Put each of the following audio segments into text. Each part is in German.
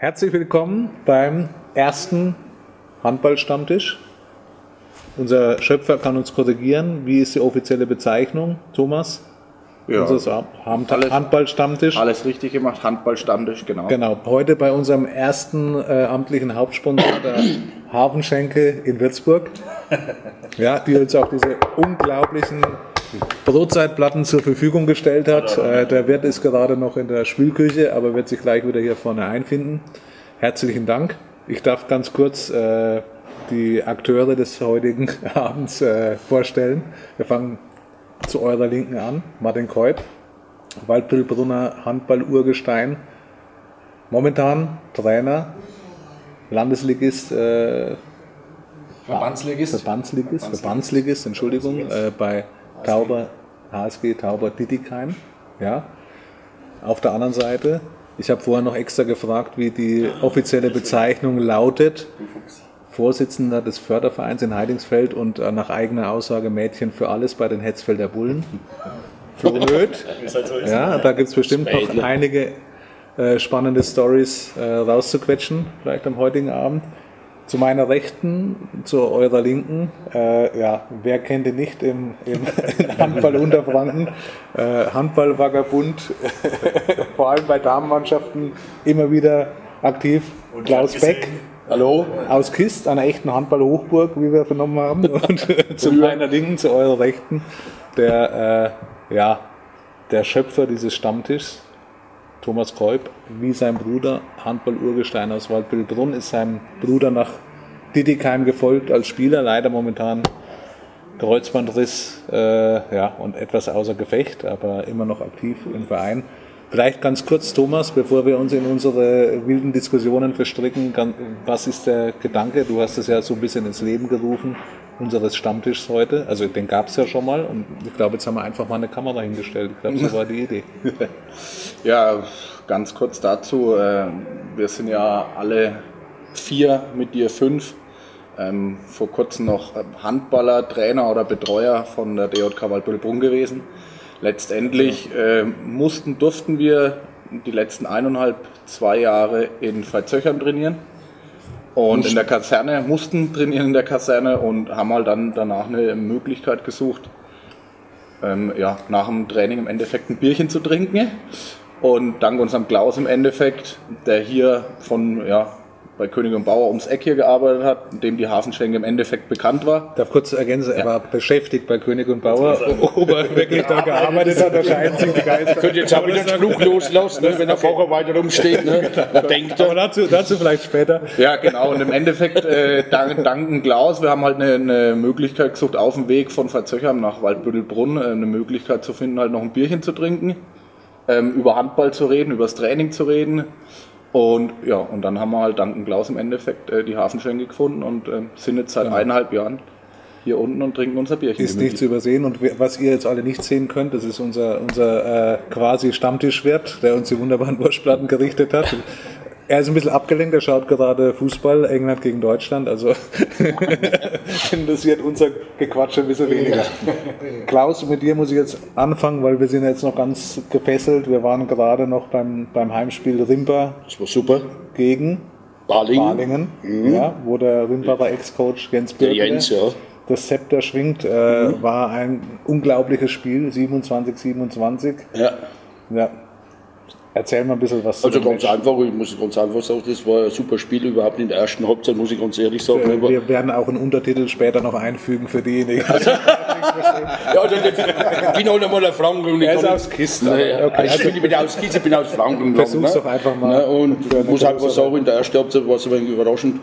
Herzlich willkommen beim ersten Handballstammtisch. Unser Schöpfer kann uns korrigieren. Wie ist die offizielle Bezeichnung, Thomas? Ja. Unseres Hand Handballstammtisch. Alles richtig gemacht, Handballstammtisch, genau. Genau, heute bei unserem ersten äh, amtlichen Hauptsponsor, der Hafenschenke in Würzburg. Ja, die uns auch diese unglaublichen Brotzeitplatten zur Verfügung gestellt hat. Äh, der Wirt ist gerade noch in der Spülküche, aber wird sich gleich wieder hier vorne einfinden. Herzlichen Dank. Ich darf ganz kurz äh, die Akteure des heutigen Abends äh, vorstellen. Wir fangen zu eurer Linken an. Martin Keut, Waldbüllbrunner Handball-Urgestein. Momentan Trainer, Landesligist, äh, Verbandsligist. Verbandsligist, Verbandsligist, Entschuldigung, äh, bei Tauber, HSG Tauber Dietigheim. Ja. Auf der anderen Seite, ich habe vorher noch extra gefragt, wie die offizielle Bezeichnung lautet. Vorsitzender des Fördervereins in Heidingsfeld und äh, nach eigener Aussage Mädchen für alles bei den Hetzfelder Bullen. Flo Röth. Ja, da gibt es bestimmt noch einige äh, spannende Stories äh, rauszuquetschen, vielleicht am heutigen Abend. Zu meiner Rechten, zu eurer Linken, äh, ja, wer kennt ihn nicht im, im Handball Unterfranken? Äh, Handball-Vagabund, vor allem bei Damenmannschaften immer wieder aktiv. Klaus Beck. Hallo? Aus Kist, einer echten Handball-Hochburg, wie wir vernommen haben. Und zu meiner Linken, zu eurer Rechten, der, äh, ja, der Schöpfer dieses Stammtischs, Thomas Kreub, wie sein Bruder, Handball-Urgestein aus Waldbüllbrunn, ist seinem Bruder nach Dittigheim gefolgt als Spieler, leider momentan Kreuzbandriss äh, ja, und etwas außer Gefecht, aber immer noch aktiv im Verein. Vielleicht ganz kurz, Thomas, bevor wir uns in unsere wilden Diskussionen verstricken, was ist der Gedanke? Du hast es ja so ein bisschen ins Leben gerufen, unseres Stammtischs heute. Also den gab es ja schon mal und ich glaube, jetzt haben wir einfach mal eine Kamera hingestellt. Ich glaube, so war die Idee. Ja, ganz kurz dazu. äh, Wir sind ja alle vier, mit dir fünf. Ähm, vor kurzem noch Handballer, Trainer oder Betreuer von der DJK Waldbüllbrunn gewesen. Letztendlich äh, mussten, durften wir die letzten eineinhalb, zwei Jahre in Veitshöchern trainieren. Und in der Kaserne, mussten trainieren in der Kaserne und haben halt dann danach eine Möglichkeit gesucht, ähm, ja, nach dem Training im Endeffekt ein Bierchen zu trinken. Und dank unserem Klaus im Endeffekt, der hier von, ja, bei König und Bauer ums Eck hier gearbeitet hat, dem die Hafenschenke im Endeffekt bekannt war. darf kurz ergänzen, er war beschäftigt bei König und Bauer. Ob er wirklich da gearbeitet hat, unterscheiden sich die Geister. Könnt ihr jetzt auch wieder einen Spruch loslassen, ne, wenn der Fahrer weiter rumsteht. Ne? Da denkt Aber er. dazu, dazu vielleicht später. Ja, genau. Und im Endeffekt, äh, dank, dank dem Klaus, wir haben halt eine, eine Möglichkeit gesucht, auf dem Weg von Verzöchern nach Waldbüttelbrunn, äh, eine Möglichkeit zu finden, halt noch ein Bierchen zu trinken, ähm, über Handball zu reden, über das Training zu reden. Und ja, und dann haben wir halt dank Klaus im Endeffekt äh, die Hafenschenke gefunden und äh, sind jetzt seit eineinhalb Jahren hier unten und trinken unser Bierchen. Ist nicht zu übersehen und was ihr jetzt alle nicht sehen könnt, das ist unser, unser äh, quasi Stammtischwirt, der uns die wunderbaren Wurstplatten gerichtet hat. Er ist ein bisschen abgelenkt, er schaut gerade Fußball, England gegen Deutschland, also interessiert unser Gequatsch ein bisschen weniger. Klaus, mit dir muss ich jetzt anfangen, weil wir sind jetzt noch ganz gefesselt. Wir waren gerade noch beim, beim Heimspiel Rimper Das war super. gegen Balingen. Balingen, ja, wo der Rimperer Ex-Coach Jens Der Birkle Jens, ja. das Zepter schwingt, äh, war ein unglaubliches Spiel, 27, 27. ja. Ja. Erzähl mal ein bisschen was Also ganz Match. einfach, ich muss ganz einfach sagen, das war ein super Spiel, überhaupt in der ersten Halbzeit, muss ich ganz ehrlich sagen. Äh, Wir werden auch einen Untertitel später noch einfügen für diejenigen. Ja, also, ich bin halt einmal ein Franken. Er ist aus Kisten, okay, ich, also- bin, ich bin aus Kisten, ich bin aus Franken. Versuch's doch einfach mal. Ne, und ich muss einfach größere- sagen, in der ersten Halbzeit war es ein wenig überraschend.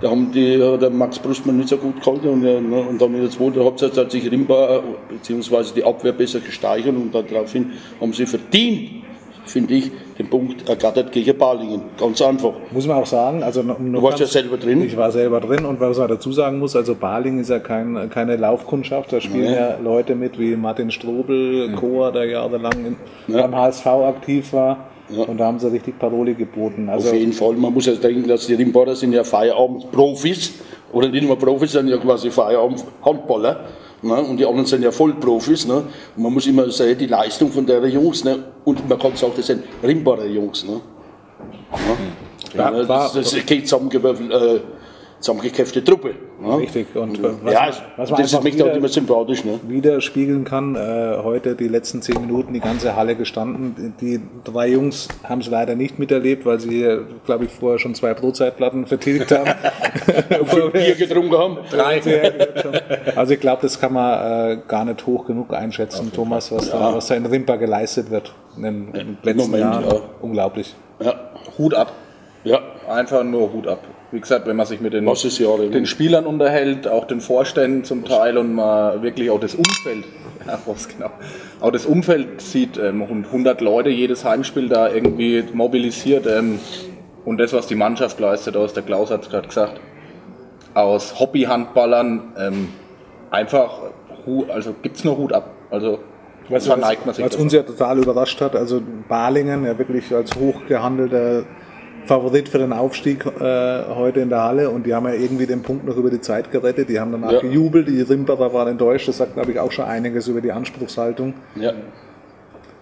Da haben die, hat der Max Brustmann nicht so gut gehalten und, äh, ne, und dann in der zweiten Halbzeit hat sich Rimba bzw. die Abwehr besser gesteigert und daraufhin haben sie verdient, finde ich, den Punkt ergattert gegen Balingen. Ganz einfach. Muss man auch sagen, also Du warst ja selber drin. Ich war selber drin und was man dazu sagen muss, also Baling ist ja kein, keine Laufkundschaft, da spielen Nee. ja Leute mit wie Martin Strobel, Chor, der jahrelang Ja. beim HSV aktiv war Ja. und da haben sie richtig Paroli geboten. Auf Also jeden Fall. Man muss ja denken, dass die Rimbader sind ja Feierabend-Profis. Oder nicht nur Profis, sind ja quasi Feierabend-Handballer. Ne? Und die anderen sind ja Vollprofis. Ne? Und man muss immer sehen, die Leistung von der Jungs. Ne? Und man kann sagen, das sind Rimbader Jungs. Ne? Ja, ne? das, das ist keine zusammengewürfelt, äh, zusammengekämpfte Truppe. Ne? Richtig. Und äh, was, ja, was man das ist mich auch wieder, immer sympathisch. Ne? widerspiegeln kann, äh, heute die letzten zehn Minuten die ganze Halle gestanden. Die drei Jungs haben es leider nicht miterlebt, weil sie, glaube ich, vorher schon zwei Brotzeitplatten vertilgt haben. Fünf Bier getrunken haben. Drei. Also ich glaube, das kann man äh, gar nicht hoch genug einschätzen, Thomas, was, da, was da in Rimpa geleistet wird in den, in den letzten Moment, Jahren. ja. Unglaublich. Ja, Hut ab. ja. Einfach nur Hut ab. Wie gesagt, wenn man sich mit den, den Spielern unterhält, auch den Vorständen zum Teil und mal wirklich auch das Umfeld, ja, was genau, auch das Umfeld sieht, ähm, 100 Leute jedes Heimspiel da irgendwie mobilisiert ähm, und das, was die Mannschaft leistet, aus der Klaus hat es gerade gesagt, aus Hobbyhandballern, ähm, einfach, also gibt's nur Hut ab. Also Was, verneigt man sich. was uns ja total überrascht hat, also Balingen, ja wirklich als hochgehandelter Favorit für den Aufstieg äh, heute in der Halle und die haben ja irgendwie den Punkt noch über die Zeit gerettet. Die haben danach Ja. gejubelt, die Rimperer waren enttäuscht. Das sagt, glaube ich, auch schon einiges über die Anspruchshaltung. ja.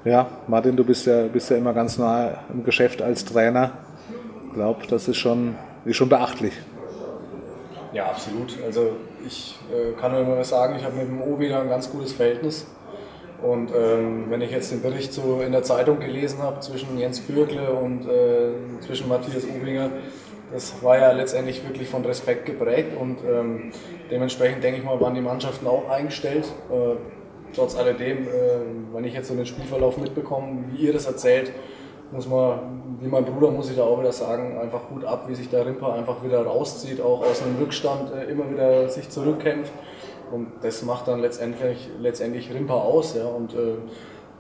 Ja, Martin, du bist ja, bist ja immer ganz nah im Geschäft als Trainer. Ich glaube, das ist schon, ist schon beachtlich. Ja, absolut. Also ich äh, kann nur immer sagen, ich habe mit dem Obi da ein ganz gutes Verhältnis. Und ähm, wenn ich jetzt den Bericht so in der Zeitung gelesen habe zwischen Jens Bürgle und äh, zwischen Matthias Obinger, das war ja letztendlich wirklich von Respekt geprägt und ähm, dementsprechend denke ich mal, waren die Mannschaften auch eingestellt. Äh, trotz alledem, äh, wenn ich jetzt so den Spielverlauf mitbekomme, wie ihr das erzählt, muss man, wie mein Bruder muss ich da auch wieder sagen, einfach gut ab, wie sich der Rimper einfach wieder rauszieht, auch aus einem Rückstand äh, immer wieder sich zurückkämpft. Und das macht dann letztendlich, letztendlich Rimper aus. Ja. Und äh,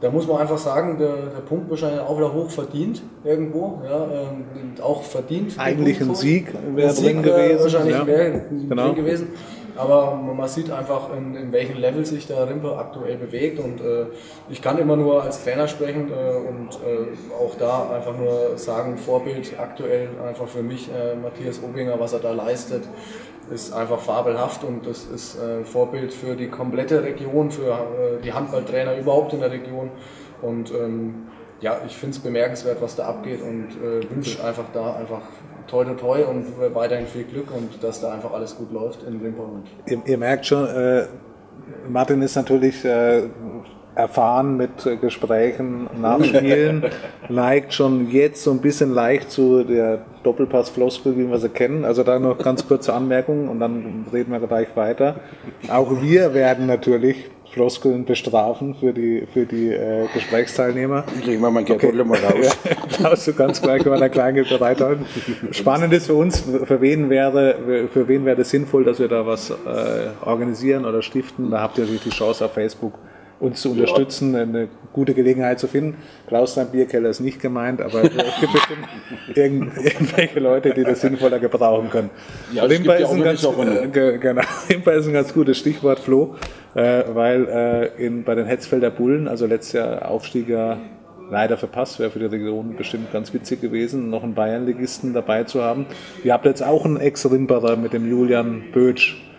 da muss man einfach sagen, der, der Punkt wahrscheinlich auch wieder hoch verdient irgendwo. Ja. Ähm, auch verdient. Eigentlich ein. Sieg wäre drin wäre gewesen. Wahrscheinlich ja. wäre Genau. drin gewesen. Aber man sieht einfach, in, in welchem Level sich der Rimper aktuell bewegt. Und äh, ich kann immer nur als Trainer sprechen äh, und äh, auch da einfach nur sagen, Vorbild aktuell einfach für mich, äh, Matthias Obinger, was er da leistet, ist einfach fabelhaft und das ist äh, Vorbild für die komplette Region, für äh, die Handballtrainer überhaupt in der Region. Und ähm, ja, ich finde es bemerkenswert, was da abgeht und äh, wünsche einfach da einfach toi toi toi und weiterhin viel Glück und dass da einfach alles gut läuft in Wimper und Ihr, ihr merkt schon, äh, Martin ist natürlich erfahren mit äh, Gesprächen nach Spielen, neigt schon jetzt so ein bisschen leicht zu der Doppelpass-Floskel, wie wir sie kennen. Also da noch ganz kurze Anmerkungen und dann reden wir gleich weiter. Auch wir werden natürlich Floskeln bestrafen für die, für die äh, Gesprächsteilnehmer. Ich lege mal mein Geldbeutel mal raus. Klaus, du kannst gleich mal der Kleingeld bereithalten. Spannend ist für uns, für wen wäre, für wen wäre das sinnvoll, dass wir da was äh, organisieren oder stiften. Da habt ihr natürlich die Chance auf Facebook uns zu unterstützen, eine gute Gelegenheit zu finden. Klaus, dein Bierkeller ist nicht gemeint, aber es gibt bestimmt irgend, irgendwelche Leute, die das sinnvoller gebrauchen können. Ja, ja ist, ein ganz, äh, ge- genau, ist ein ganz gutes Stichwort, Flo, äh, weil äh, in, bei den Hetzfelder Bullen, also letztes Jahr Aufstieger leider verpasst, wäre für die Region bestimmt ganz witzig gewesen, noch einen Bayernligisten dabei zu haben. Ihr habt jetzt auch einen Ex-Rimperer mit dem Julian Bötsch ja.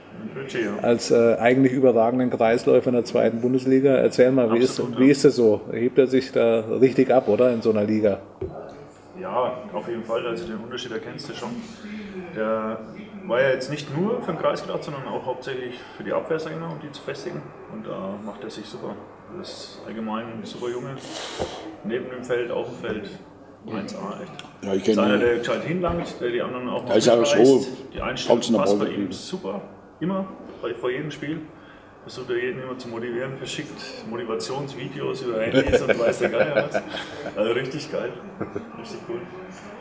Als äh, eigentlich überragenden Kreisläufer in der zweiten Bundesliga. Erzähl mal, wie ist, wie ja. ist es so? Hebt er sich da richtig ab, oder, in so einer Liga? Ja, auf jeden Fall. Also den Unterschied erkennst du schon. Der war ja jetzt nicht nur für den Kreis gedacht, sondern auch hauptsächlich für die Abwehr, sag ich mal, um die zu festigen. Und da macht er sich super. Das ist allgemein ein super Junge. Neben dem Feld, auf dem Feld. 1A, echt. Ja, ich Das ist einer, kenne der gescheit hinlangt, der die anderen auch Ja, ist auch so. Die Einstellung passt bei ihm super. Immer, bei, vor jedem Spiel. Versucht er jeden immer zu motivieren, verschickt Motivationsvideos über Handys und weiß der Geier was. Also richtig geil. Richtig cool.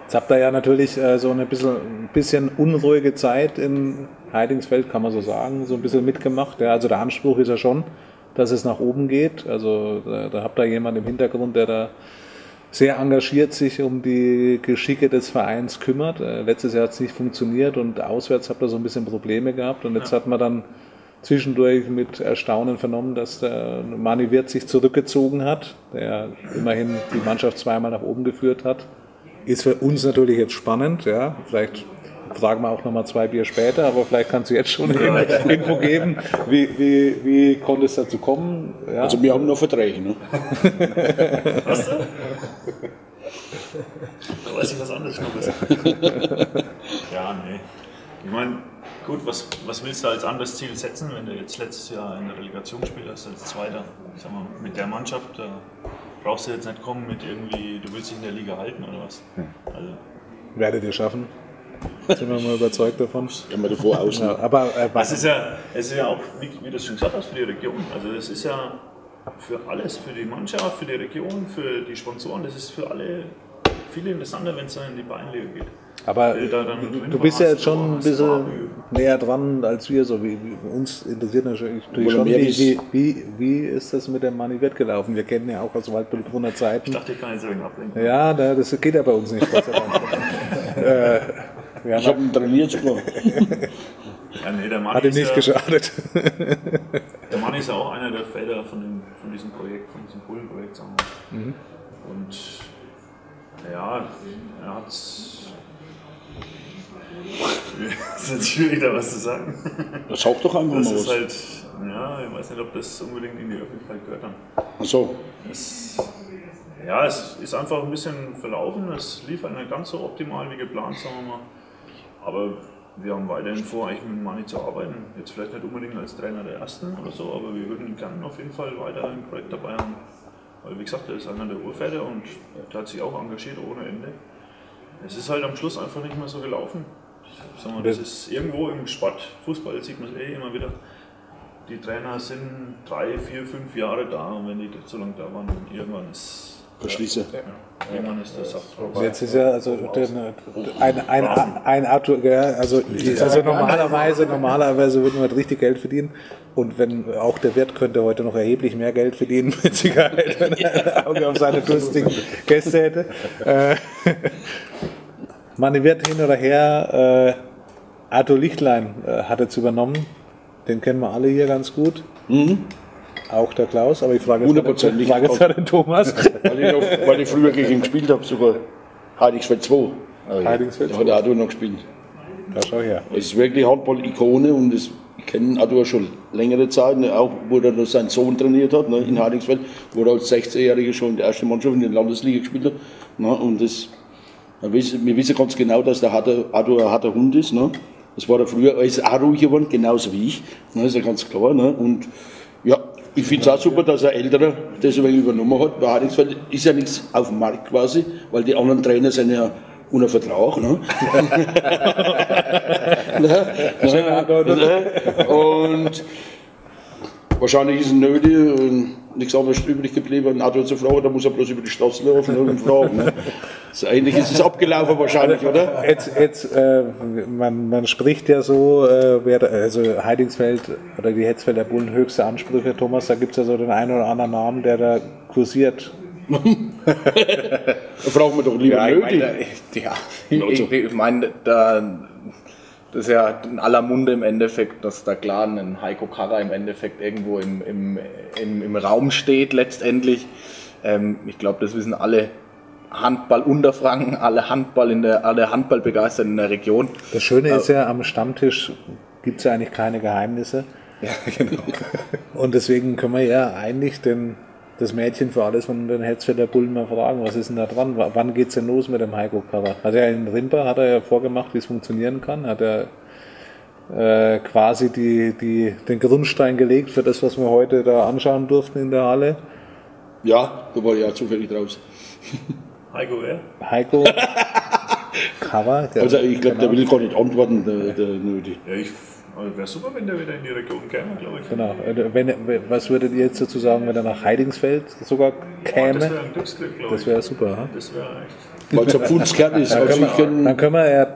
Jetzt habt ihr ja natürlich äh, so eine bisschen, ein bisschen unruhige Zeit in Heidingsfeld, kann man so sagen, so ein bisschen mitgemacht. Ja, also der Anspruch ist ja schon, dass es nach oben geht. Also da, da habt ihr jemanden im Hintergrund, der da sehr engagiert sich um die Geschicke des Vereins kümmert. Äh, letztes Jahr hat es nicht funktioniert und auswärts habt ihr so ein bisschen Probleme gehabt und jetzt hat man dann zwischendurch mit Erstaunen vernommen, dass der Mani Wirth sich zurückgezogen hat, der immerhin die Mannschaft zweimal nach oben geführt hat. Ist für uns natürlich jetzt spannend, ja. Vielleicht fragen wir auch nochmal zwei Bier später, aber vielleicht kannst du jetzt schon Info geben. Wie, wie, wie konnte es dazu kommen? Ja. Also wir haben noch Verträge. Ne? weiß ich was anderes noch besser. ja, nee. Ich meine, gut, was, was willst du als anderes Ziel setzen, wenn du jetzt letztes Jahr in der Relegation gespielt hast als Zweiter? Sag mal, mit der Mannschaft, da brauchst du jetzt nicht kommen mit irgendwie, du willst dich in der Liga halten oder was? Also, Werdet ihr schaffen. Sind wir mal überzeugt davon. Kann man davor aus. Ja, aber äh, Es was ist ja, es ist ja auch, wie, wie du es schon gesagt hast, für die Region. Also es ist ja für alles, für die Mannschaft, für die Region, für die Sponsoren, das ist für alle viel interessanter, wenn es dann in die Bayernliga geht. Aber Äh, da du bist ja jetzt schon ein bisschen näher dran als wir. So wie, wie uns interessiert natürlich schon, wie, ist- wie, wie, ist das mit der Manivet gelaufen? Wir kennen ja auch aus Waldbrunner Ich Zeiten. dachte, ich kann jetzt irgendwie ablenken. Ja, da- das geht ja bei uns nicht. Äh, wir Ich haben, habe ihn trainiert sogar. Ja, nee, der Mann, hat ihm ist nicht ja, geschadet. der Mann ist ja auch einer der Felder von, dem, von diesem Projekt, von diesem Bullenprojekt, sagen wir. Mhm. Und ja, er hat Es ist schwierig, da was zu sagen. Das sag doch einfach Das mal ist was. halt, ja, ich weiß nicht, ob das unbedingt in die Öffentlichkeit gehört dann. Ach so. Es, ja, es ist einfach ein bisschen verlaufen. Es lief halt nicht ganz so optimal wie geplant, sagen wir mal. Aber wir haben weiterhin vor, eigentlich mit Mani zu arbeiten. Jetzt vielleicht nicht unbedingt als Trainer der Ersten oder so, aber wir würden ihn gerne auf jeden Fall weiter im Projekt dabei haben. Weil, wie gesagt, er ist einer der Urväter und der hat sich auch engagiert ohne Ende. Es ist halt am Schluss einfach nicht mehr so gelaufen. Wir, das ist irgendwo im Sport, Fußball sieht man es eh immer wieder. Die Trainer sind drei, vier, fünf Jahre da und wenn die so lange da waren, dann irgendwann ist, Der Saft vorbei. Jetzt ist ja also der, ein, ein, ein Auto, ja, also, also normalerweise, normalerweise würden wir halt richtig Geld verdienen. Und wenn auch der Wirt könnte heute noch erheblich mehr Geld verdienen mit Sicherheit, wenn er ein Auge auf seine durstigen Gäste hätte. Äh, man wird hin oder her, äh, Arthur Lichtlein äh, hat jetzt übernommen. Den kennen wir alle hier ganz gut. Auch der Klaus, aber ich frage jetzt, den- Hundertprozentig. frage jetzt mal den Thomas. Weil ich, noch, weil ich früher gegen ihn gespielt habe, sogar Heidigsfeld 2. Heidigsfeld Da hat der Arthur noch gespielt. Da schau her. Es ist wirklich Handball-Ikone und das, ich kenne Arthur schon längere Zeit, ne, auch wo er noch seinen Sohn trainiert hat, ne, in Heidingsfeld, wo er als 16-Jähriger schon in der ersten Mannschaft in der Landesliga gespielt hat. Ne, und das, wir wissen, ganz genau, dass der Arthur, Arthur ein harter Hund ist. Ne. Das war er früher, er ist auch ruhig geworden, genauso wie ich, ne, ist ja ganz klar. Ne. Und ja, ich finde es auch super, dass ein Älterer das übernommen hat. Bei Heidingsfeld ist ja nichts auf dem Markt quasi, weil die anderen Trainer sind ja unter Vertrag. Ne? Ne? Und wahrscheinlich ist es nötig und nichts anderes übrig geblieben, ein Auto zu fragen, da muss er bloß über die Straße laufen und fragen. Ne? So ähnlich ist es abgelaufen wahrscheinlich, oder? Jetzt, jetzt äh, man, man spricht ja so, äh, wer, also Heidingsfeld oder die Hetzfelder Bullen höchste Ansprüche, Thomas, da gibt es ja so den einen oder anderen Namen, der da kursiert. Da fragen wir doch lieber Ja, ich- ja, ich, ich meine, da, das ist ja in aller Munde im Endeffekt, dass da klar ein Heiko Karrer im Endeffekt irgendwo im, im, im, im Raum steht letztendlich. Ähm, ich glaube, das wissen alle Handball Unterfranken, alle Handball in der, alle Handballbegeisterten in der Region. Das Schöne ist ja, am Stammtisch gibt es ja eigentlich keine Geheimnisse. Ja, genau. Und deswegen können wir ja eigentlich den, das Mädchen für alles von den Hetzfelder Bullen mal fragen, was ist denn da dran? W- Wann geht's denn los mit dem Heiko Karrer? Hat er in Rimper, hat er ja vorgemacht, wie es funktionieren kann, hat er äh, quasi die, die, den Grundstein gelegt für das, was wir heute da anschauen durften in der Halle. Ja, da war ich auch zufällig draus. Heiko, wer? Heiko der, Also ich glaube, der genau, will gar nicht antworten, der, der nötig. Ja, ich, wäre super, wenn der wieder in die Region käme, glaube ich. genau. Äh, Wenn, was würdet ihr jetzt dazu sagen, wenn er nach Heidingsfeld sogar Das käme? wäre ein Glücksgriff, glaube ich. Das wäre super. Ha? Das wäre echt. Weil es ein Pfundskern ist. Dann Also können, wir, dann können wir ja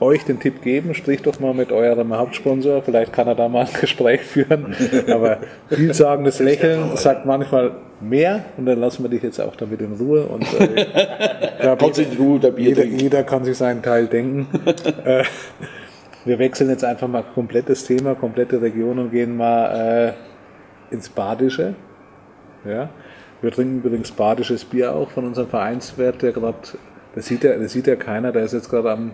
euch den Tipp geben, sprich doch mal mit eurem Hauptsponsor, vielleicht kann er da mal ein Gespräch führen. Aber vielsagendes Lächeln sagt manchmal mehr und dann lassen wir dich jetzt auch damit in Ruhe. Und äh, jeder, jeder kann sich seinen Teil denken. wir wechseln jetzt einfach mal komplettes Thema, komplette Region und gehen mal äh, ins Badische. Ja. Wir trinken übrigens badisches Bier auch von unserem Vereinswert, der gerade, das sieht ja, das sieht ja keiner, der ist jetzt gerade am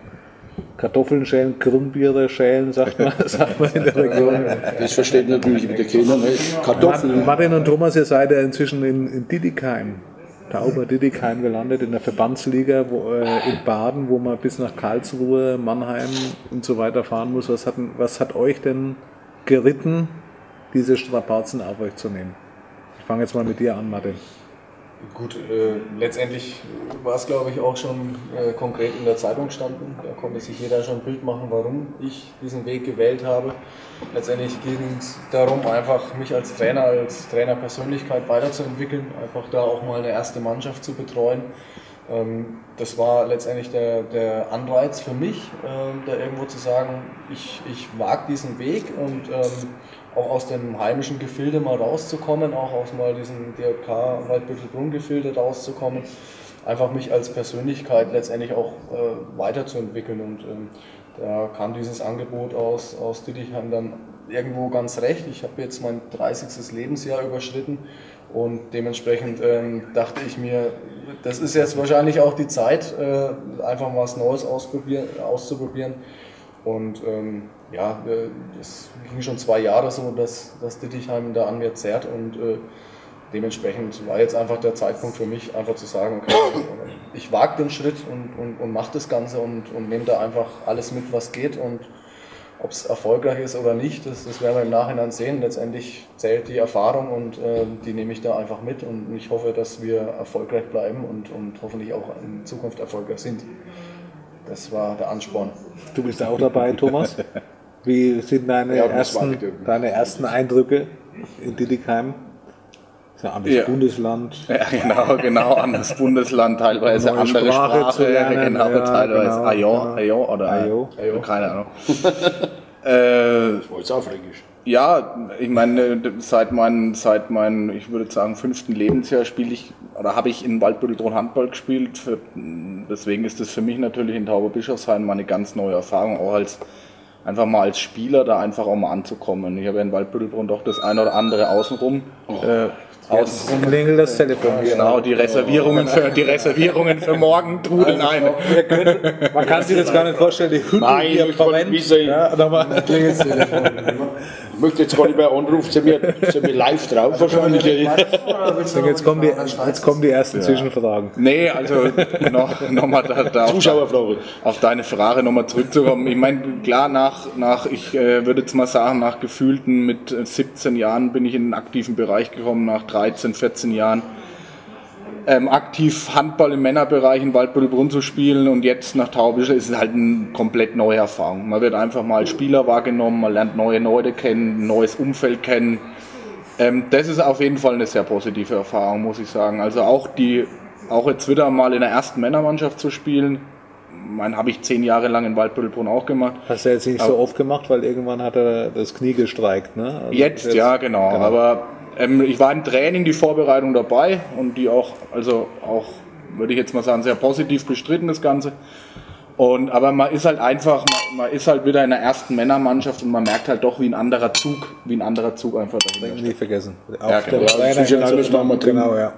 Kartoffeln schälen, Krummbiere schälen, sagt man, sagt man in der Region. das versteht natürlich wieder keiner. Ne? Kartoffeln. Martin und Thomas, ihr seid ja inzwischen in, in Didikheim. Tauber Didikheim gelandet in der Verbandsliga wo, äh, in Baden, wo man bis nach Karlsruhe, Mannheim und so weiter fahren muss. Was hat, was hat euch denn geritten, diese Strapazen auf euch zu nehmen? Ich fange jetzt mal mit dir an, Martin. Gut, äh, letztendlich war es, glaube ich, auch schon äh, konkret in der Zeitung standen. Da konnte sich jeder schon ein Bild machen, warum ich diesen Weg gewählt habe. Letztendlich ging es darum, einfach mich als Trainer, als Trainerpersönlichkeit weiterzuentwickeln, einfach da auch mal eine erste Mannschaft zu betreuen. Ähm, das war letztendlich der, der Anreiz für mich, äh, da irgendwo zu sagen, ich, ich wage diesen Weg und ähm, auch aus dem heimischen Gefilde mal rauszukommen, auch aus mal diesem DJK Waldbüttelbrunn-Gefilde rauszukommen, einfach mich als Persönlichkeit letztendlich auch äh, weiterzuentwickeln. Und ähm, da kam dieses Angebot aus, aus Dittichheim dann irgendwo ganz recht. Ich habe jetzt mein 30. Lebensjahr überschritten und dementsprechend ähm, dachte ich mir, das ist jetzt wahrscheinlich auch die Zeit, äh, einfach mal was Neues auszuprobieren. Und ähm, ja, es ging schon zwei Jahre so, dass, dass Dittichheim da an mir zerrt und äh, dementsprechend war jetzt einfach der Zeitpunkt für mich, einfach zu sagen, okay, ich wage den Schritt und, und, und mache das Ganze und, und nehme da einfach alles mit, was geht und ob es erfolgreich ist oder nicht, das, das werden wir im Nachhinein sehen. Letztendlich zählt die Erfahrung und äh, die nehme ich da einfach mit und ich hoffe, dass wir erfolgreich bleiben und, und hoffentlich auch in Zukunft erfolgreich sind. Das war der Ansporn. Du bist auch dabei, Thomas. Wie sind deine, ja, ersten, deine ersten Eindrücke in Didikheim? Ja, anderes ja. Bundesland. Ja, genau, genau, anderes Bundesland, teilweise Neue andere Sprache, Sprache lernen, genau, ja, teilweise genau, Ayo, genau. Ayo oder Ayo. Ayo. keine Ahnung. äh, das war jetzt auch Fränkisch. Ja, ich meine, seit meinem, seit meinem, ich würde sagen, fünften Lebensjahr spiele ich, oder habe ich in Waldbütteltron Handball gespielt. Für, deswegen ist das für mich natürlich in Tauberbischofsheim mal eine ganz neue Erfahrung, auch als einfach mal als Spieler da einfach auch mal anzukommen. Ich habe ja in Waldbüttelbrunn doch das eine oder andere außenrum. Äh, aus klingelt das Telefon. Genau, die Reservierungen für, die Reservierungen für morgen trudeln ein. Man kann sich das gar nicht vorstellen, die Hütte Nein, hier ich ja, nochmal klingelt das Telefon möchte jetzt gar nicht mehr anrufen, sind wir, sind wir live drauf wahrscheinlich. jetzt, kommen die, jetzt kommen die ersten ja. Zwischenfragen. Nee, also noch, noch mal da, da Zuschauerfrage. Auf deine Frage nochmal zurückzukommen. Ich meine, klar, nach, nach ich äh, würde jetzt mal sagen, nach gefühlten mit 17 Jahren bin ich in den aktiven Bereich gekommen, nach 13, 14 Jahren ähm, aktiv Handball im Männerbereich in Waldbüttelbrunn zu spielen und jetzt nach Taubischel ist es halt eine komplett neue Erfahrung. Man wird einfach mal als Spieler wahrgenommen, man lernt neue Leute kennen, ein neues Umfeld kennen. Ähm, das ist auf jeden Fall eine sehr positive Erfahrung, muss ich sagen. Also auch die, auch jetzt wieder mal in der ersten Männermannschaft zu spielen, mein habe ich zehn Jahre lang in Waldbüttelbrunn auch gemacht. Hast du jetzt nicht aber so oft gemacht, weil irgendwann hat er das Knie gestreikt, ne? Also jetzt, jetzt, ja, genau. genau. Aber ähm, ich war im Training, die Vorbereitung dabei und die auch, also auch, würde ich jetzt mal sagen, sehr positiv bestritten, das Ganze. Und, aber man ist halt einfach, man, man, ist halt wieder in der ersten Männermannschaft und man merkt halt doch, wie ein anderer Zug, wie ein anderer Zug einfach dahinter. Nie vergessen. Auch ja, genau. Ja, ja, genau, ja.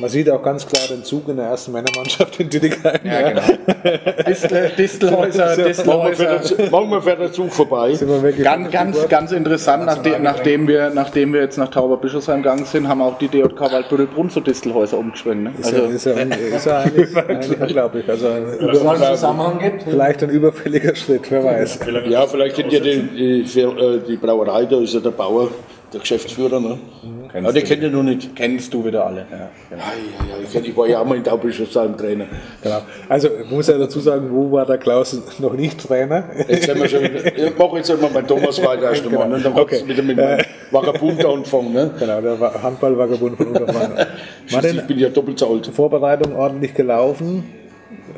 Man sieht auch ganz klar den Zug in der ersten Männermannschaft in Dittigheim. Ja, ja. genau. Distel, Distelhäuser, Distelhäuser. Morgen mal fährt der Zug vorbei. Ganz, ganz, ganz interessant, nachdem, nachdem, wir, nachdem wir jetzt nach Tauberbischofsheim gegangen sind, haben auch die DJK Waldbüttelbrunn zu Distelhäuser umgeschwenkt. Ne? Ist, also, ja, ist, ja, ist ja eigentlich, eigentlich unglaublich. Also ein Zusammenhang gibt. Vielleicht ein überfälliger Schritt, wer weiß. Ja, vielleicht kennt ihr die, die, äh, die Brauerei, da ist ja der Bauer der Geschäftsführer. Ne? Mhm. Ja, den kennt ihr noch nicht. Kennst du wieder alle. Ja, genau. ja, ja. Ich, ich, war ja auch mal in Taubisch seinem Trainer. Genau. Also ich muss ja dazu sagen, wo war der Klaus noch nicht Trainer? Jetzt sind wir schon, ich mache jetzt mal bei Thomas weiter erst einmal. Genau. Ne? Dann okay. wieder mit meinem Vagabund anfangen. Ne? Genau, der Handball-Vagabund von Untermann. Martin, ich bin ja doppelt so alt. Vorbereitung ordentlich gelaufen.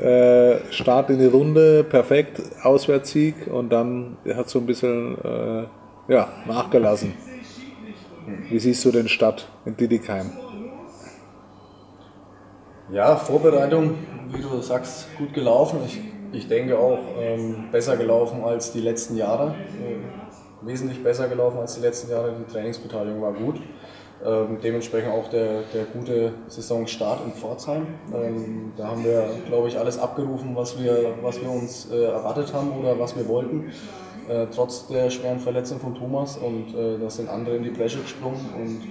Äh, Start in die Runde, perfekt, Auswärtssieg und dann hat so ein bisschen äh, ja, nachgelassen. Wie siehst du denn Stadt in Didikheim? Ja, Vorbereitung, wie du sagst, gut gelaufen. Ich, ich denke auch ähm, besser gelaufen als die letzten Jahre. Äh, wesentlich besser gelaufen als die letzten Jahre. Die Trainingsbeteiligung war gut. Ähm, dementsprechend auch der, der gute Saisonstart in Pforzheim. Ähm, da haben wir, glaube ich, alles abgerufen, was wir, was wir uns äh, erwartet haben oder was wir wollten äh, trotz der schweren Verletzung von Thomas und äh, da sind andere in die Bresche gesprungen und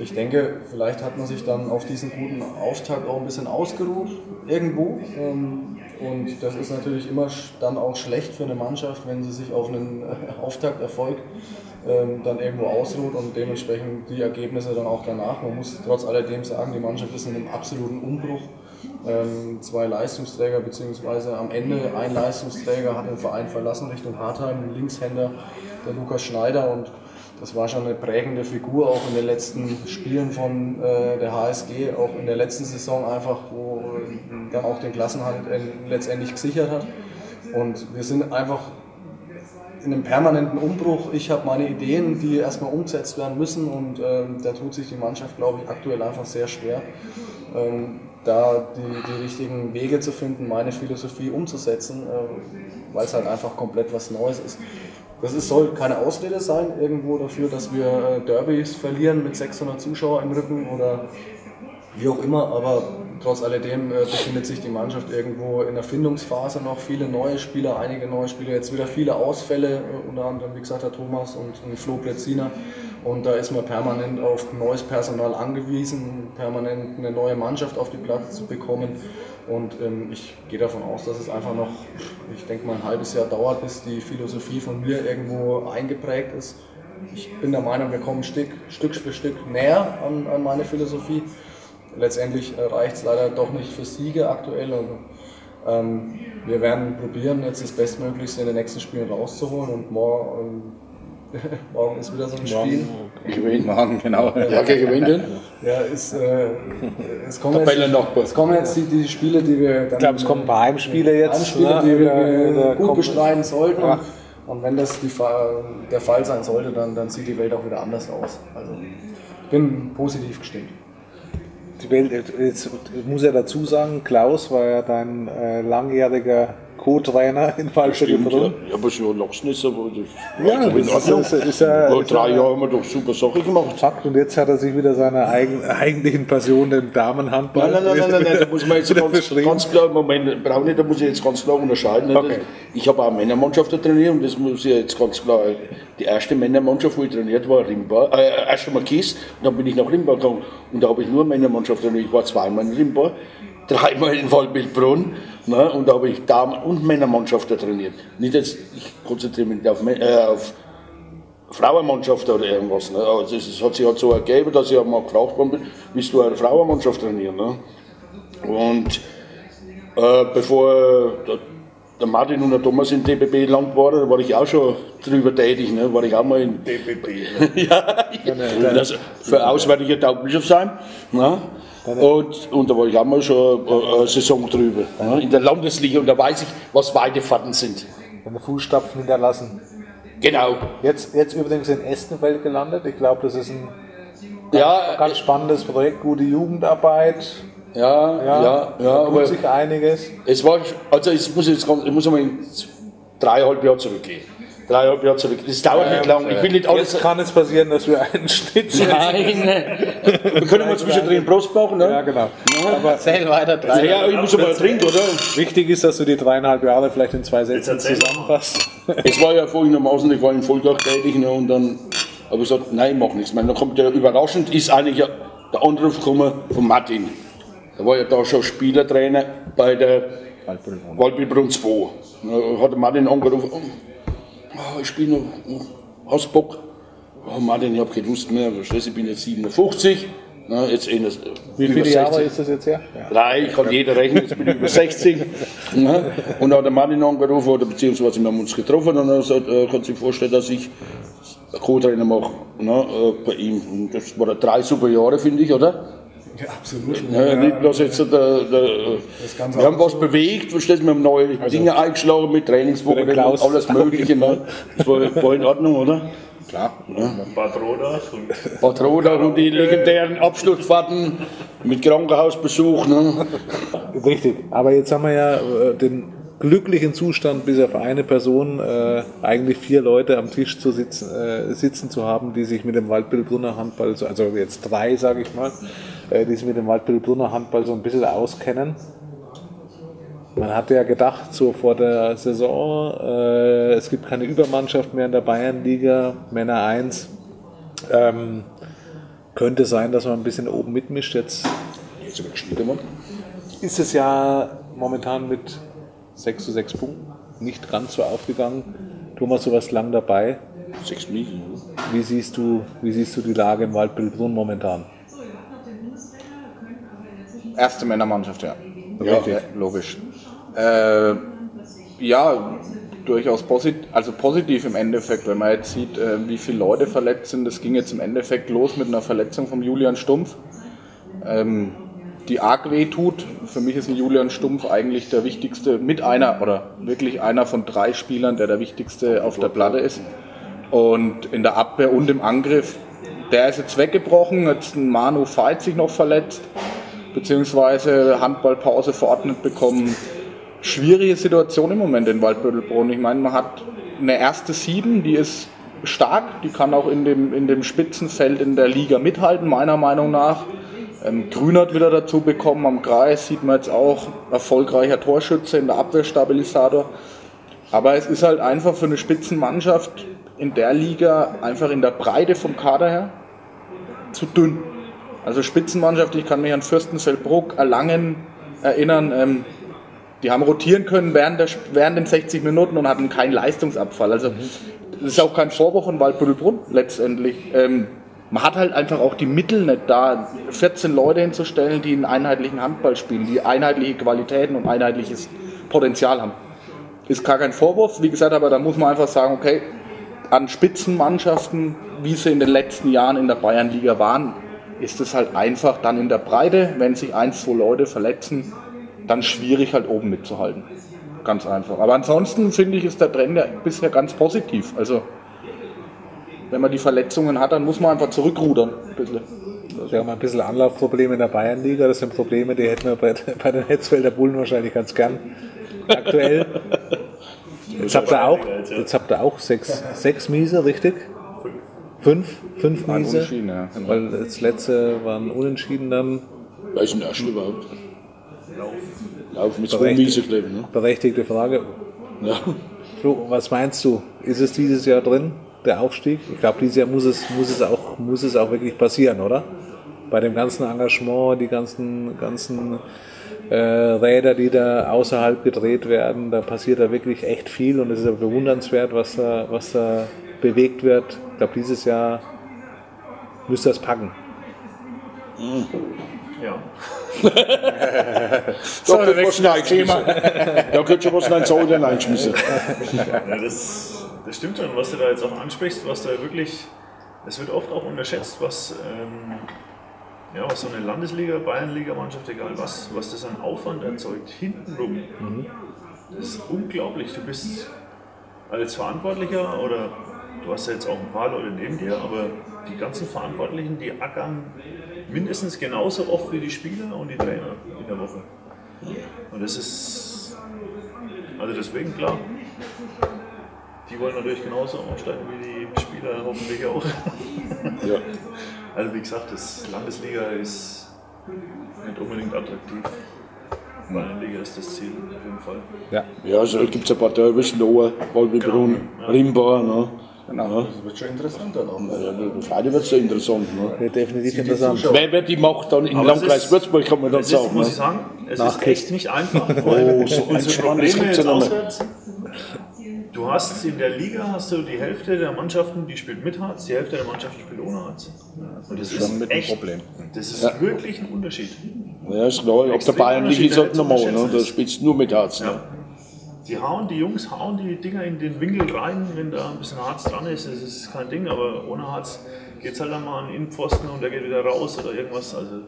ich denke, vielleicht hat man sich dann auf diesen guten Auftakt auch ein bisschen ausgeruht, irgendwo. Ähm, und das ist natürlich immer dann auch schlecht für eine Mannschaft, wenn sie sich auf einen Auftakterfolg ähm, dann irgendwo ausruht und dementsprechend die Ergebnisse dann auch danach. Man muss trotz alledem sagen, die Mannschaft ist in einem absoluten Umbruch. Ähm, zwei Leistungsträger, beziehungsweise am Ende ein Leistungsträger hat den Verein verlassen Richtung Hartheim, ein Linkshänder, der Lukas Schneider und das war schon eine prägende Figur auch in den letzten Spielen von äh, der HSG, auch in der letzten Saison einfach, wo dann auch den Klassenhalt letztendlich gesichert hat. Und wir sind einfach in einem permanenten Umbruch. Ich habe meine Ideen, die erstmal umgesetzt werden müssen und ähm, da tut sich die Mannschaft, glaube ich, aktuell einfach sehr schwer, ähm, da die, die richtigen Wege zu finden, meine Philosophie umzusetzen, äh, weil es halt einfach komplett was Neues ist. Das ist, soll keine Ausrede sein irgendwo dafür, dass wir äh, Derbys verlieren mit 600 Zuschauern im Rücken oder wie auch immer, aber trotz alledem äh, befindet sich die Mannschaft irgendwo in der Findungsphase noch. Viele neue Spieler, einige neue Spieler, jetzt wieder viele Ausfälle, äh, unter anderem, wie gesagt, der Thomas und, und Flo Pletziner. Und da ist man permanent auf neues Personal angewiesen, permanent eine neue Mannschaft auf die Platte zu bekommen. Und ähm, ich gehe davon aus, dass es einfach noch, ich denke mal, ein halbes Jahr dauert, bis die Philosophie von mir irgendwo eingeprägt ist. Ich bin der Meinung, wir kommen Stück, Stück für Stück näher an, an meine Philosophie. Letztendlich reicht es leider doch nicht für Siege aktuell. Also, ähm, wir werden probieren, jetzt das Bestmöglichste in den nächsten Spielen rauszuholen und morgen Morgen ist wieder so ein Spiel. Gewinnt morgen, genau. Ja, wer gewinnt denn? Ja, ist, äh, es kommen jetzt, es kommen jetzt die, die Spiele, die wir dann. Ich glaube, es kommen ein paar Heimspiele jetzt. Heimspiele, ne? die wir gut bestreiten sollten. Ja. Und wenn das die, der Fall sein sollte, dann, dann sieht die Welt auch wieder anders aus. Also ich bin positiv gestimmt. Welt, jetzt muss ja dazu sagen, Klaus war ja dein äh, langjähriger Co-Trainer in Waldstedtbrunn. Ja, aber schon lassen ist aber das ja, das ist, ist, ist, ja, Vor drei Jahren haben wir doch super Sache gemacht. Fakt, und jetzt hat er sich wieder seiner eigen, eigentlichen Passion, den Damenhandball. Nein, nein, nein, nein, nein, da muss man jetzt ganz, ganz klar, Moment, brauche nicht, da muss ich jetzt ganz klar unterscheiden. Okay. Ich habe auch Männermannschaften trainiert und das muss ich jetzt ganz klar, die erste Männermannschaft, wo ich trainiert war, Rimba, äh, erst einmal Kies, und dann bin ich nach Rimba gegangen und da habe ich nur Männermannschaft trainiert. Ich war zweimal in Rimba, dreimal in Waldbildbrunn Ne? Und da habe ich Damen- und Männermannschaften trainiert. Nicht jetzt, ich konzentriere mich nicht auf, äh, auf Frauenmannschaften oder irgendwas. Ne? Also es hat sich halt so ergeben, dass ich auch mal gefragt worden bin, willst du eine Frauenmannschaft trainieren? Ne? Und äh, bevor der, der Martin und der Thomas in DBB Land waren, da war ich auch schon drüber tätig. Ne? War ich auch mal in DBB. ja, das, für auswärtige Taubbischofsheim. Ne? Und, und da war ich auch mal schon eine Saison drüber, ja, in der Landesliga. Und da weiß ich, was Weidefahrten sind. Deine Fußstapfen hinterlassen. Genau. Jetzt, jetzt übrigens in Estenfeld gelandet. Ich glaube, das ist ein ja, ganz spannendes Projekt, gute Jugendarbeit. Ja, ja, ja. ja tut sich einiges. Es war, also ich muss jetzt ich muss mal dreieinhalb Jahre zurückgehen dreieinhalb Jahre zurück. Das dauert ja, nicht lang. Ich will nicht alles. Jetzt kann es passieren, dass wir einen Schnitt Nein, wir können mal zwischendrin Prost machen, ne? Ja, genau. Ja, aber zähl weiter. Drei ja, ich muss mal trinken, oder? Wichtig ist, dass du die dreieinhalb Jahre vielleicht in zwei Sätzen zusammenfasst. Es war ja folgendermaßen, ich war in Volltag tätig ne, und dann habe ich gesagt, nein, ich mache nichts. Meine, dann kommt der überraschend, ist eigentlich der Anruf gekommen von Martin. Da war ja da schon Spielertrainer bei der Waldbildbrunn 2. Da hat Martin angerufen, oh, ich spiele noch, hast Bock? Oh Martin, ich habe keine Lust mehr, ich bin jetzt 57. Na, jetzt eh das, Wie viele Jahre ist das jetzt her? Ja. Drei, kann jeder rechnen, jetzt bin ich über 60. Na, und da hat der Martin angerufen, oder beziehungsweise wir haben uns getroffen und er gesagt, er kann sich vorstellen, dass ich Co-Trainer mache na, äh, bei ihm. Und das waren drei super Jahre, finde ich, oder? Ja, absolut. Ja, ja, nicht bloß jetzt der, der, wir haben was bewegt, verstehst, wir haben neue also, Dinge eingeschlagen mit Trainingswochen und alles Mögliche. Ne? Das war, war, in Ordnung, oder? Klar. Ja. Bad Rodach. Und Bad Rodach und die legendären Abschlussfahrten mit Krankenhausbesuch. Ne? Richtig. Aber jetzt haben wir ja äh, den glücklichen Zustand, bis auf eine Person äh, eigentlich vier Leute am Tisch zu sitzen, äh, sitzen zu haben, die sich mit dem Waldbildbrunner Handball, also jetzt drei, sage ich mal, äh, die sich mit dem Waldbildbrunner Handball so ein bisschen auskennen. Man hatte ja gedacht, so vor der Saison, äh, es gibt keine Übermannschaft mehr in der Bayernliga, Männer 1. Ähm, könnte sein, dass man ein bisschen oben mitmischt. Jetzt ist es ja momentan mit 6 zu 6 Punkten nicht ganz so aufgegangen. Thomas, du warst lang dabei. Sechs Minuten. Wie siehst du, wie siehst du die Lage im Waldbildbrunn momentan? Erste Männermannschaft, ja. Ja. ja logisch. Äh, ja, durchaus posit also positiv im Endeffekt, wenn man jetzt sieht, äh, wie viele Leute verletzt sind. Das ging jetzt im Endeffekt los mit einer Verletzung vom Julian Stumpf, ähm, die arg weh tut. Für mich ist ein Julian Stumpf eigentlich der wichtigste, mit einer oder wirklich einer von drei Spielern, der der wichtigste auf der Platte ist. Und in der Abwehr und im Angriff, der ist jetzt weggebrochen. Jetzt ein Manu Veit sich noch verletzt, beziehungsweise Handballpause verordnet bekommen. Schwierige Situation im Moment in Waldbödelbrunn. Ich meine, man hat eine erste Sieben, die ist stark, die kann auch in dem, in dem Spitzenfeld in der Liga mithalten, meiner Meinung nach. Ähm, Grünert wieder dazu bekommen am Kreis, sieht man jetzt auch, erfolgreicher Torschütze in der Abwehrstabilisator. Aber es ist halt einfach für eine Spitzenmannschaft in der Liga einfach in der Breite vom Kader her zu dünn. Also Spitzenmannschaft, ich kann mich an Fürstenfeldbruck, Erlangen erinnern, ähm, die haben rotieren können während, der, während den 60 Minuten und hatten keinen Leistungsabfall. Also das ist auch kein Vorwurf von Waldbüttelbrunn letztendlich. Ähm, man hat halt einfach auch die Mittel nicht da, 14 Leute hinzustellen, die einen einheitlichen Handball spielen, die einheitliche Qualitäten und einheitliches Potenzial haben. Ist gar kein Vorwurf, wie gesagt, aber da muss man einfach sagen, okay, an Spitzenmannschaften, wie sie in den letzten Jahren in der Bayernliga waren, ist es halt einfach dann in der Breite, wenn sich ein, zwei Leute verletzen, dann schwierig halt oben mitzuhalten. Ganz einfach. Aber ansonsten finde ich, ist der Trend ja bisher ganz positiv. Also wenn man die Verletzungen hat, dann muss man einfach zurückrudern. Ein bisschen. Wir haben ein bisschen Anlaufprobleme in der Bayernliga. Das sind Probleme, die hätten wir bei, bei den Hetzfelder Bullen wahrscheinlich ganz gern aktuell. Jetzt habt ihr auch, jetzt habt ihr auch sechs, sechs Miese, richtig? Fünf? Fünf Ein Miese? Unentschieden, ja. genau. Weil das letzte waren Unentschieden dann. Wer ist denn der Erste überhaupt? Lauf. Lauf mit zwei. Miese kleben, ne? Berechtigte Frage. Ja. Flo, was meinst du? Ist es dieses Jahr drin, der Aufstieg? Ich glaube, dieses Jahr muss es, muss, es auch, muss es auch wirklich passieren, oder? Bei dem ganzen Engagement, die ganzen, ganzen äh, Räder, die da außerhalb gedreht werden, da passiert da wirklich echt viel und es ist ja bewundernswert, was da, was da bewegt wird. Ich glaube, dieses Jahr müsste das packen. Ja. Da könnte was reinschmissen. Da könnte schon was rein Soda reinschmissen. Ja, das, das stimmt schon, was du da jetzt auch ansprichst, was da wirklich, es wird oft auch unterschätzt, was, ähm, ja, was so eine Landesliga, Bayernliga-Mannschaft, egal was, was das an Aufwand erzeugt, hintenrum. Das ist unglaublich. Du bist als Verantwortlicher oder du hast ja jetzt auch ein paar Leute neben dir, aber die ganzen Verantwortlichen, die ackern mindestens genauso oft wie die Spieler und die Trainer in der Woche. Und das ist, also deswegen klar, die wollen natürlich genauso aufsteigen wie die Spieler hoffentlich auch. Ja. Also wie gesagt, das Landesliga ist nicht unbedingt attraktiv. Bayernliga ist das Ziel auf jeden Fall. Ja, Ja, also gibt es ein paar Derbys, Lohr, Waldbrunn, Rimba. Ne? Genau. Das wird schon interessanter noch. Ja, der Freude wird es ja interessant. Ne? wird definitiv interessant. Wer, wer die macht dann im es Landkreis ist- Würzburg, kann man dann Es ist, sagen. muss Ne? ich sagen, es ist echt nicht einfach. Oh, so ein das ja noch nicht. auswärts. Du hast in der Liga hast du die Hälfte der Mannschaften, die spielt mit Harz, die Hälfte der Mannschaften spielt ohne Harz. Und das schon mit einem echt, Problem. Das ist wirklich ein Unterschied. Ja, ist klar. Ob der Bayern nicht ist, halt normal. der Ne? Da ist. spielst du nur mit Herz. Ne? Ja. Die hauen, die Jungs hauen die Dinger in den Winkel rein, wenn da ein bisschen Harz dran ist, das ist kein Ding, aber ohne Harz geht es halt dann mal an den Innenpfosten und der geht wieder raus oder irgendwas. Also,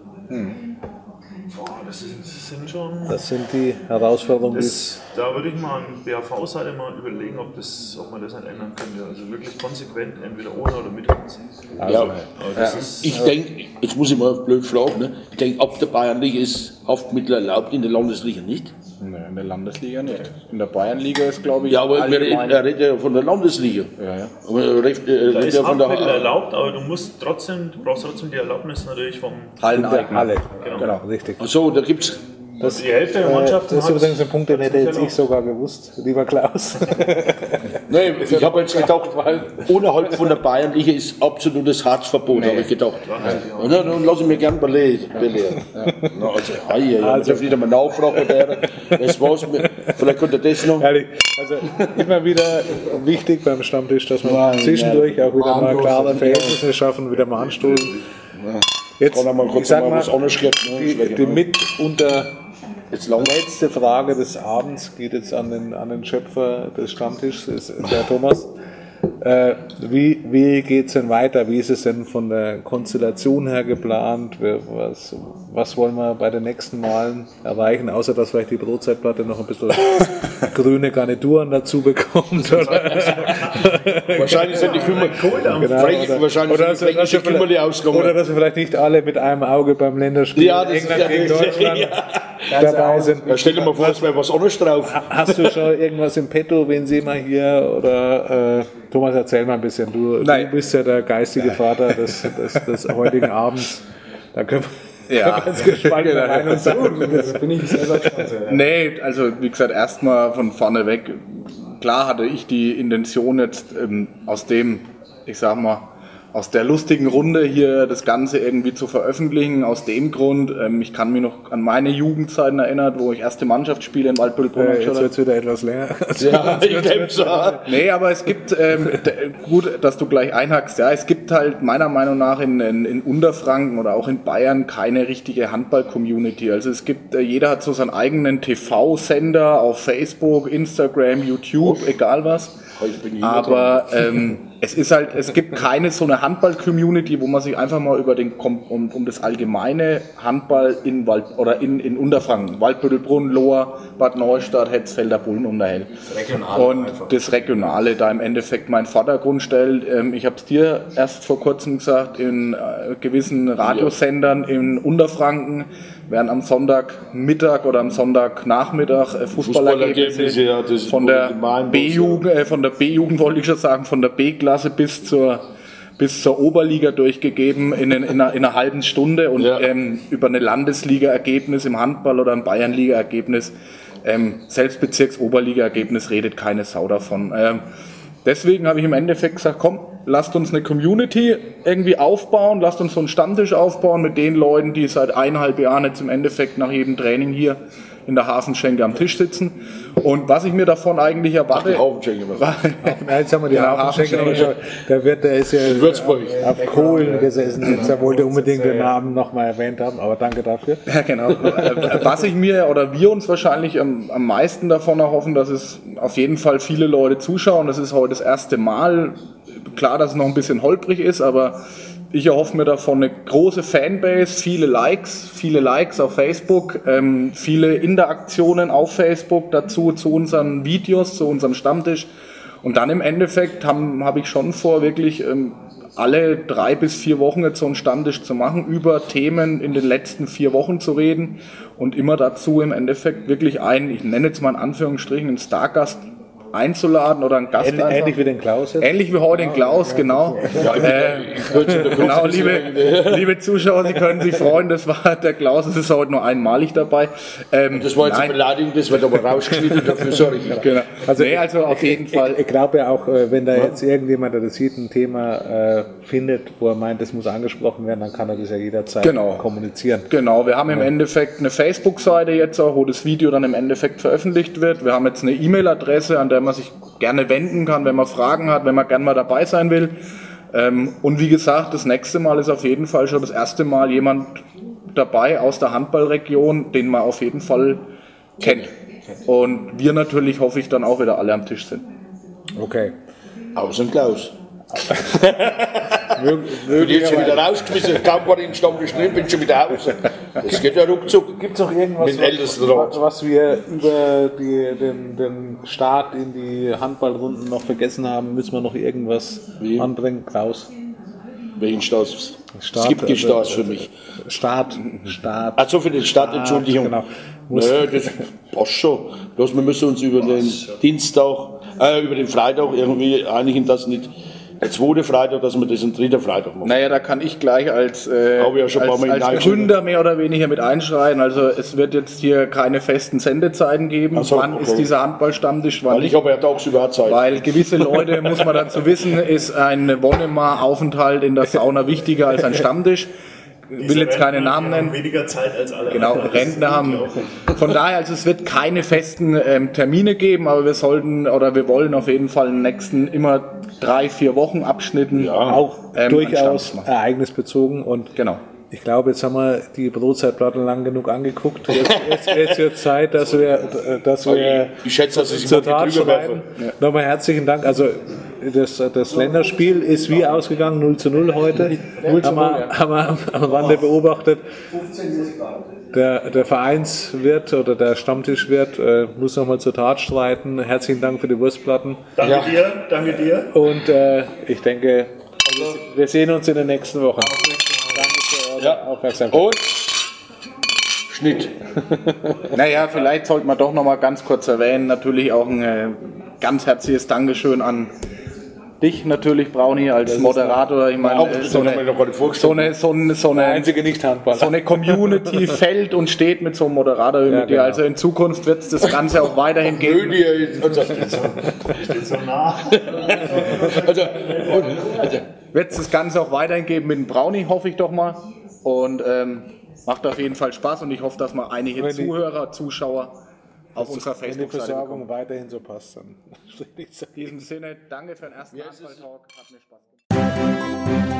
boah, das, ist, das sind schon. Das sind die Herausforderungen, Das, da würde ich mal an BHV-Seite mal überlegen, ob, das, ob man das nicht ändern könnte. Also wirklich konsequent, entweder ohne oder mit Harz. Ja. Aber das ist, Ich denke, jetzt muss ich mal blöd fragen, ne? ich denke, ab der Bayernliga ist Haftmittel erlaubt, in der Landesliga nicht. Nee, in der Landesliga nicht. In der Bayernliga ist, glaube ich, Ja, aber wir reden, allgemein- er redet ja von der Landesliga. ja, ja. Aber er redet, er da redet ist ja von der Haftmittel erlaubt, aber du musst trotzdem, du brauchst trotzdem die Erlaubnis natürlich vom Halleneigner. Halle. Genau. Genau. Richtig. Achso, da gibt es Das, die Hälfte der äh, Mannschaften Das ist übrigens ein Punkt, den hätte jetzt ich sogar gewusst, lieber Klaus. Nee, ich habe jetzt gedacht, unterhalb von der Bayernliche ist absolutes Harzverbot, habe ich gedacht. Und dann, dann lasse ich mir gern belehren. Ja. Na, also, hei, hei, man Also- darf nicht einmal nachfragen, der, das war's. mit- Vielleicht könnte er das noch. Ehrlich, also immer wieder wichtig beim Stammtisch, dass man Nein, zwischendurch auch wieder mal klare ja. Verhältnisse schaffen, wieder mal anstoßen. Jetzt, mal ich kurz sag mal mal. Ne? die, die ne? mitunter Jetzt letzte Frage des Abends geht jetzt an den, an den Schöpfer des Stammtischs, ist der Thomas. Äh, wie wie geht es denn weiter? Wie ist es denn von der Konstellation her geplant? Was, was wollen wir bei den nächsten Malen erreichen, außer dass vielleicht die Brotzeitplatte noch ein bisschen grüne Garnituren dazu bekommt? Wahrscheinlich sind die Kümmer. Genau, oder- wahrscheinlich oder sind die dass fränkische wir vielleicht- Kümmerli ausgegangen. Oder dass wir vielleicht nicht alle mit einem Auge beim Länderspiel Ja, das ist England ja gegen Deutschland ja. dabei sind. Ja, stell dir mal vor, es wäre was anderes drauf. Hast du schon irgendwas im Petto, wen sehen wir hier? Oder äh, Thomas, erzähl mal ein bisschen. Du, Nein. du bist ja der geistige Vater des, des, des heutigen Abends. Da können wir, Ja. jetzt gespannt Genau. rein und sagen. Das bin ich selber ja. Nee, also wie gesagt, erstmal von vorne weg. Klar hatte ich die Intention jetzt ähm, aus dem, ich sag mal, aus der lustigen Runde hier das Ganze irgendwie zu veröffentlichen. Aus dem Grund, ähm, ich kann mich noch an meine Jugendzeiten erinnern, wo ich erste Mannschaftsspiele in Waldbüttelbrunn Äh, jetzt wird es wieder etwas länger. Ja, ich glaube so. Nee, aber es gibt, ähm, gut, dass du gleich einhackst, ja, es gibt halt meiner Meinung nach in, in, in Unterfranken oder auch in Bayern keine richtige Handball-Community. Also es gibt, äh, jeder hat so seinen eigenen TV-Sender auf Facebook, Instagram, YouTube, egal was. Ich bin hier Aber ähm, es ist halt, es gibt keine so eine Handball-Community, wo man sich einfach mal über den um, um das allgemeine Handball in Wald oder in, in Unterfranken, Waldbüttelbrunn, Lohr, Bad Neustadt, Hetzfelder Bullen unterhält. Und einfach. das Regionale da im Endeffekt meinen Vordergrund stellt. Ähm, ich habe es dir erst vor kurzem gesagt, in äh, gewissen Radiosendern in Unterfranken werden am Sonntagmittag oder am Sonntagnachmittag äh, Fußballergebnisse, ja, von der B-Jugend, äh, von der B-Jugend wollte ich schon sagen, von der B-Klasse bis zur bis zur Oberliga durchgegeben in, in, in, einer, in einer halben Stunde und Ja. ähm, über eine Landesliga-Ergebnis im Handball oder ein Bayernliga-Ergebnis, ähm, Selbstbezirks-Oberliga-Ergebnis redet keine Sau davon. Ähm, deswegen habe ich im Endeffekt gesagt, komm, lasst uns eine Community irgendwie aufbauen, lasst uns so einen Stammtisch aufbauen mit den Leuten, die seit eineinhalb Jahren jetzt im Endeffekt nach jedem Training hier in der Hafenschenke am Tisch sitzen. Und was ich mir davon eigentlich erwarte, Die Haufenschenke. Ja, jetzt haben wir die Ja, Hafenschenke Hafenschenke. Der wird, der ist ja In Würzburg. auf Kohlen gesessen. Jetzt er wollte unbedingt den Namen nochmal erwähnt haben, aber danke dafür. Ja, genau. Äh, Was ich mir oder wir uns wahrscheinlich am, am meisten davon erhoffen, dass es auf jeden Fall viele Leute zuschauen. Das ist heute das erste Mal. Klar, dass es noch ein bisschen holprig ist, aber ich erhoffe mir davon eine große Fanbase, viele Likes, viele Likes auf Facebook, ähm, viele Interaktionen auf Facebook dazu zu unseren Videos, zu unserem Stammtisch. Und dann im Endeffekt habe hab ich schon vor, wirklich ähm, alle drei bis vier Wochen jetzt so einen Stammtisch zu machen, über Themen in den letzten vier Wochen zu reden und immer dazu im Endeffekt wirklich einen, ich nenne jetzt mal in Anführungsstrichen, einen Stargast einzuladen oder einen Gast Ähnlich, einfach. ähnlich wie den Klaus jetzt. Ähnlich wie heute den Klaus, genau. äh, genau, liebe, liebe Zuschauer, Sie können sich freuen, das war der Klaus, das ist heute nur einmalig dabei. Ähm, Das war jetzt eine nein, Beleidigung, das wird aber rausgeschnitten, dafür sorry. genau. also, nee, also auf jeden Fall. Ich, ich glaube ja auch, äh, wenn da jetzt irgendjemand, der das sieht, ein Thema äh, findet, wo er meint, das muss angesprochen werden, dann kann er das ja jederzeit Genau. kommunizieren. Genau, wir haben im Endeffekt eine Facebook-Seite jetzt auch, wo das Video dann im Endeffekt veröffentlicht wird. Wir haben jetzt eine E-Mail-Adresse, an der man sich gerne wenden kann, wenn man Fragen hat, wenn man gerne mal dabei sein will. Ähm, und wie gesagt, das nächste Mal ist auf jeden Fall schon das erste Mal jemand dabei aus der Handballregion, den man auf jeden Fall kennt. Und wir natürlich, hoffe ich, dann auch wieder alle am Tisch sind. Okay. Außen Klaus. Bin jetzt schon wieder rausgeschmissen, kaum war ich in Stammtisch drin, bin schon wieder raus. Das geht ja ruckzuck. Gibt es noch irgendwas, was, was wir über die, den, den Start in die Handballrunden noch vergessen haben? Müssen wir noch irgendwas Wie? anbringen, Klaus? Welchen Start? Es gibt keinen also- Start für mich. Start, Start. Ach so, für den Start, Entschuldigung. genau. Nö, das passt schon. Bloß wir müssen uns über den Dienstag, äh, über den Freitag irgendwie einigen, dass nicht der zweite Freitag, dass wir das am dritten Freitag machen. Naja, da kann ich gleich als, äh, ich ja als, als. Gründer mehr oder weniger mit einschreien. Also es wird jetzt hier keine festen Sendezeiten geben. So, wann okay. ist dieser Handballstammtisch, wann Weil ich habe ja tagsüber Zeit. Weil gewisse Leute, muss man dazu wissen, ist ein Wonnemar-Aufenthalt in der Sauna wichtiger als ein Stammtisch. Ich will jetzt keine Namen nennen. Weniger Zeit als alle. Genau, anderen. Rentner haben. Von daher, also es wird keine festen ähm, Termine geben, aber wir sollten oder wir wollen auf jeden Fall in den nächsten immer drei, vier Wochen Abschnitten Auch ähm, durchaus ereignisbezogen und Genau. Ich glaube, jetzt haben wir die Brotzeitplatte lang genug angeguckt. Jetzt, jetzt, jetzt wird Zeit, dass wir, dass wir ich schätze, dass ich zur Tat werfe. schreiten. Nochmal herzlichen Dank. Also das, das Länderspiel ist wie ausgegangen, 0 zu 0 heute. 0 zu 0, haben, wir, haben wir am Rande beobachtet. Der, der Vereinswirt oder der Stammtischwirt äh, muss nochmal zur Tat streiten. Herzlichen Dank für die Wurstplatten. Danke dir, danke dir. Und äh, ich denke, wir sehen uns in den nächsten Wochen. Ja. Aufmerksamkeit. Und Schnitt. Naja, vielleicht sollte man doch noch mal ganz kurz erwähnen, natürlich auch ein äh, ganz herzliches Dankeschön an dich natürlich, Brownie, als Moderator. Ich meine, Auch, äh, so eine, nicht so eine, so eine, so eine, Einzige Nicht-Handballer. so eine Community fällt und steht mit so einem Moderator wie mit dir. genau. Also in Zukunft wird es das Ganze auch weiterhin geben. Also, so nah. also, also, Wird es das Ganze auch weiterhin geben mit dem Brownie, hoffe ich doch mal. Und ähm, macht auf jeden Fall Spaß und ich hoffe, dass wir einige Wenn die- Zuhörer, Zuschauer auf unserer Wenn die Facebook-Seite bekommen. Versorgung weiterhin so passt, dann In diesem Sinne, danke für den ersten Handball-Talk. Hat mir Spaß gemacht.